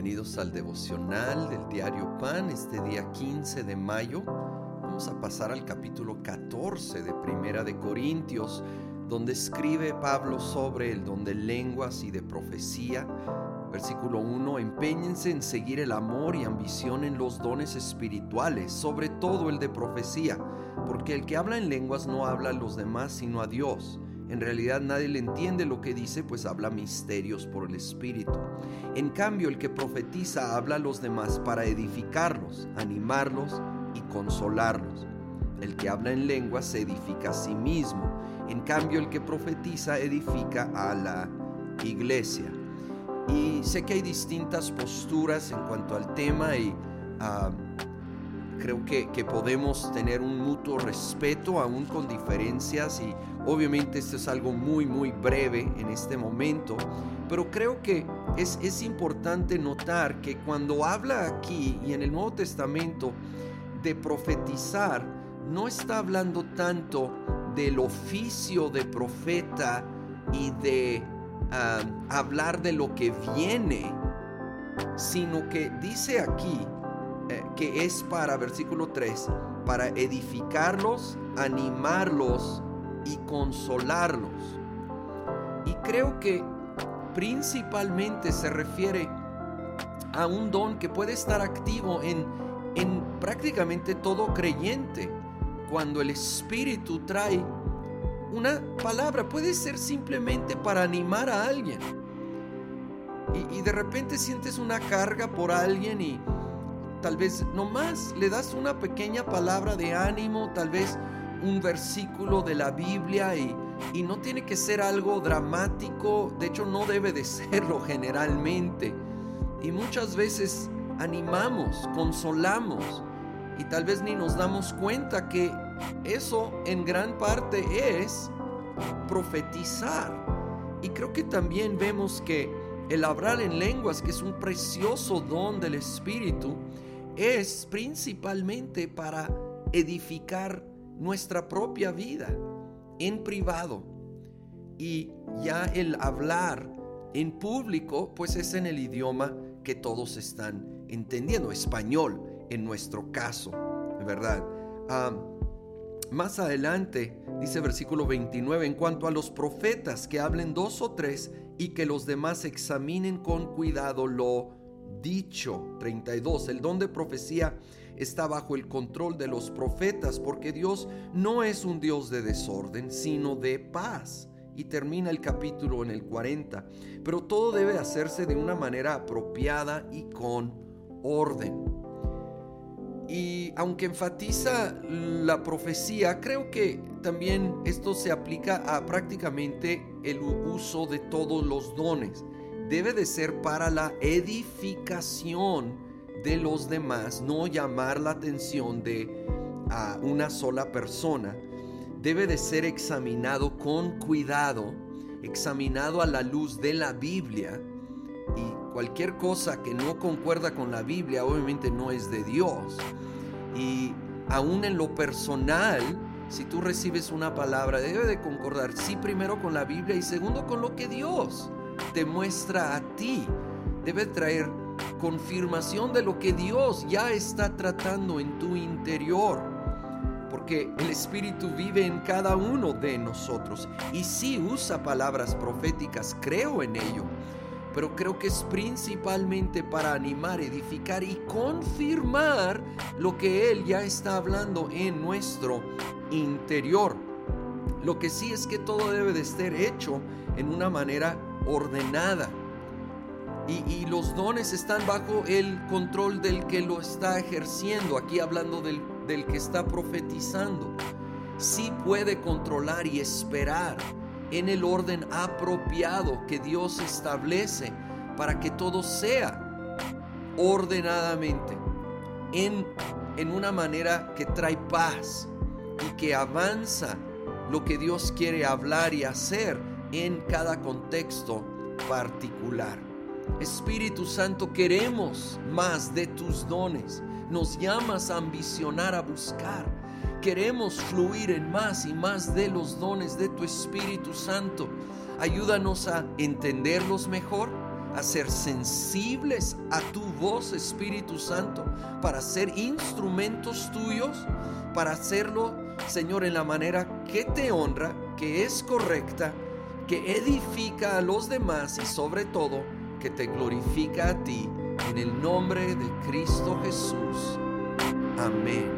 bienvenidos al devocional del diario Pan este día 15 de mayo. Vamos a pasar al capítulo 14 de Primera de Corintios, donde escribe Pablo sobre el don de lenguas y de profecía. Versículo 1, empeñense en seguir el amor y ambición en los dones espirituales, sobre todo el de profecía, porque el que habla en lenguas no habla a los demás sino a Dios en realidad nadie le entiende lo que dice, pues habla misterios por el Espíritu. En cambio, el que profetiza habla a los demás para edificarlos, animarlos y consolarlos. El que habla en lengua se edifica a sí mismo. En cambio, el que profetiza edifica a la iglesia. Y sé que hay distintas posturas en cuanto al tema y ah, creo que, que, podemos tener un mutuo respeto aún con diferencias y Obviamente esto es algo muy, muy breve en este momento, pero creo que es, es importante notar que cuando habla aquí y en el Nuevo Testamento de profetizar, no está hablando tanto del oficio de profeta y de ah, hablar de lo que viene, sino que dice aquí eh, que es para, versículo 3, para edificarlos, animarlos y consolarlos. Y creo que principalmente se refiere a un don que puede estar activo en, en prácticamente todo creyente. Cuando el Espíritu trae una palabra, puede ser simplemente para animar a alguien. Y, y, de repente sientes una carga por alguien y tal vez nomás le das una pequeña palabra de ánimo, tal vez un versículo de la Biblia y, no tiene que ser algo dramático, de hecho no debe de serlo generalmente. Y muchas veces animamos, consolamos y tal vez ni nos damos cuenta que eso en gran parte es profetizar. Y creo que también vemos que el hablar en lenguas, que es un precioso don del Espíritu, es principalmente para edificar nuestra propia vida en privado. Y ya el hablar en público, pues es en el idioma que todos están entendiendo, español en nuestro caso, ¿verdad? más adelante dice versículo 29, en cuanto a los profetas que hablen dos o tres y que los demás examinen con cuidado lo dicho. 32, el don de profecía está bajo el control de los profetas, porque Dios no es un Dios de desorden, sino de paz. Y termina el capítulo en el 40. Pero todo debe hacerse de una manera apropiada y con orden. Y aunque enfatiza la profecía, creo que también esto se aplica a prácticamente el uso de todos los dones. Debe de ser para la edificación de los demás, no llamar la atención de a una sola persona, debe de ser examinado con cuidado, examinado a la luz de la Biblia y cualquier cosa que no concuerda con la Biblia obviamente no es de Dios. Y aún en lo personal, si tú recibes una palabra, debe de concordar, sí, primero con la Biblia y segundo con lo que Dios te muestra a ti. Debe traer confirmación de lo que Dios ya está tratando en tu interior. Porque el Espíritu vive en cada uno de nosotros. Y si usa palabras proféticas, creo en ello. Pero creo que es principalmente para animar, edificar y confirmar lo que Él ya está hablando en nuestro interior. Lo que sí es que todo debe de estar hecho en una manera ordenada y, los dones están bajo el control del que lo está ejerciendo, aquí hablando del, del que está profetizando. Sí puede controlar y esperar en el orden apropiado que Dios establece para que todo sea ordenadamente, en, en una manera que trae paz y que avanza lo que Dios quiere hablar y hacer en cada contexto particular. Espíritu Santo, queremos más de tus dones. Nos llamas a ambicionar, a buscar. Queremos fluir en más y más de los dones de tu Espíritu Santo. Ayúdanos a entenderlos mejor, a ser sensibles a tu voz, Espíritu Santo, para ser instrumentos tuyos, para hacerlo, Señor, en la manera que te honra, que es correcta, que edifica a los demás y sobre todo que te glorifica a ti. En el nombre de Cristo Jesús. Amén.